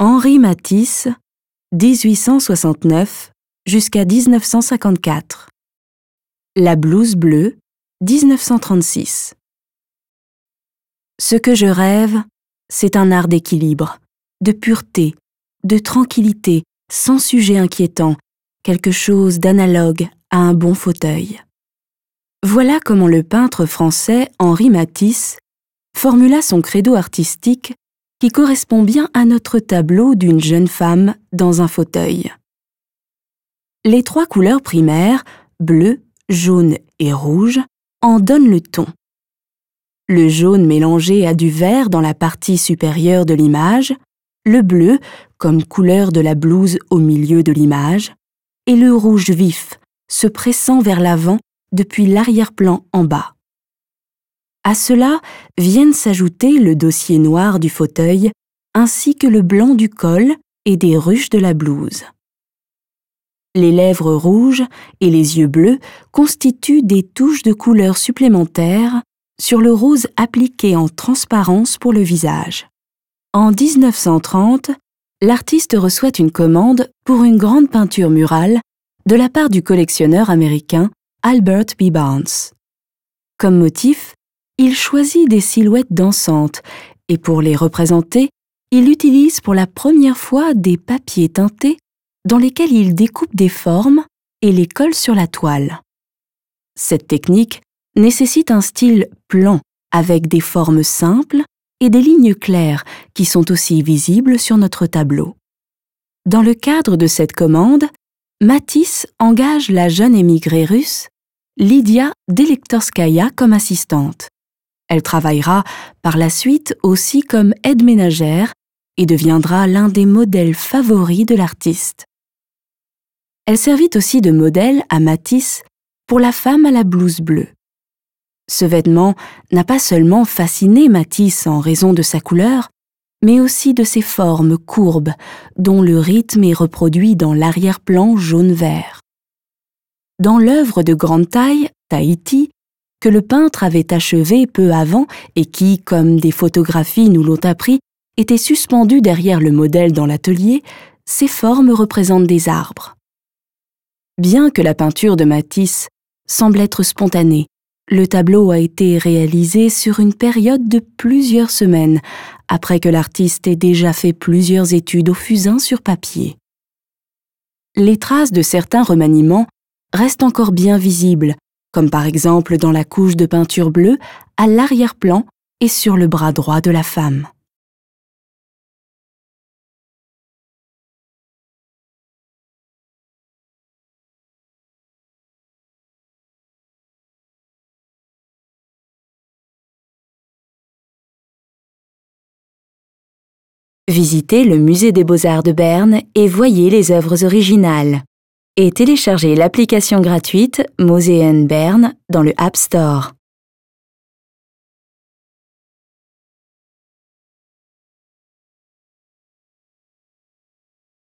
Henri Matisse, 1869 jusqu'à 1954. La blouse bleue, 1936. Ce que je rêve, c'est un art d'équilibre, de pureté, de tranquillité, sans sujet inquiétant, quelque chose d'analogue à un bon fauteuil. Voilà comment le peintre français Henri Matisse formula son credo artistique qui correspond bien à notre tableau d'une jeune femme dans un fauteuil. Les trois couleurs primaires, bleu, jaune et rouge, en donnent le ton. Le jaune mélangé à du vert dans la partie supérieure de l'image, le bleu comme couleur de la blouse au milieu de l'image, et le rouge vif se pressant vers l'avant depuis l'arrière-plan en bas. À cela viennent s'ajouter le dossier noir du fauteuil ainsi que le blanc du col et des ruches de la blouse. Les lèvres rouges et les yeux bleus constituent des touches de couleur supplémentaires sur le rose appliqué en transparence pour le visage. En 1930, l'artiste reçoit une commande pour une grande peinture murale de la part du collectionneur américain Albert B. Barnes. Comme motif, il choisit des silhouettes dansantes et pour les représenter, il utilise pour la première fois des papiers teintés dans lesquels il découpe des formes et les colle sur la toile. Cette technique nécessite un style plan avec des formes simples et des lignes claires qui sont aussi visibles sur notre tableau. Dans le cadre de cette commande, Matisse engage la jeune émigrée russe Lydia Delektorskaya comme assistante. Elle travaillera par la suite aussi comme aide ménagère et deviendra l'un des modèles favoris de l'artiste. Elle servit aussi de modèle à Matisse pour la femme à la blouse bleue. Ce vêtement n'a pas seulement fasciné Matisse en raison de sa couleur, mais aussi de ses formes courbes, dont le rythme est reproduit dans l'arrière-plan jaune-vert. Dans l'œuvre de grande taille, Tahiti, que le peintre avait achevé peu avant et qui, comme des photographies nous l'ont appris, était suspendu derrière le modèle dans l'atelier, ces formes représentent des arbres. Bien que la peinture de Matisse semble être spontanée, le tableau a été réalisé sur une période de plusieurs semaines, après que l'artiste ait déjà fait plusieurs études au fusain sur papier. Les traces de certains remaniements restent encore bien visibles, comme par exemple dans la couche de peinture bleue à l'arrière-plan et sur le bras droit de la femme. Visitez le Musée des beaux-arts de Berne et voyez les œuvres originales. Et téléchargez l'application gratuite Moseen Berne dans le App Store.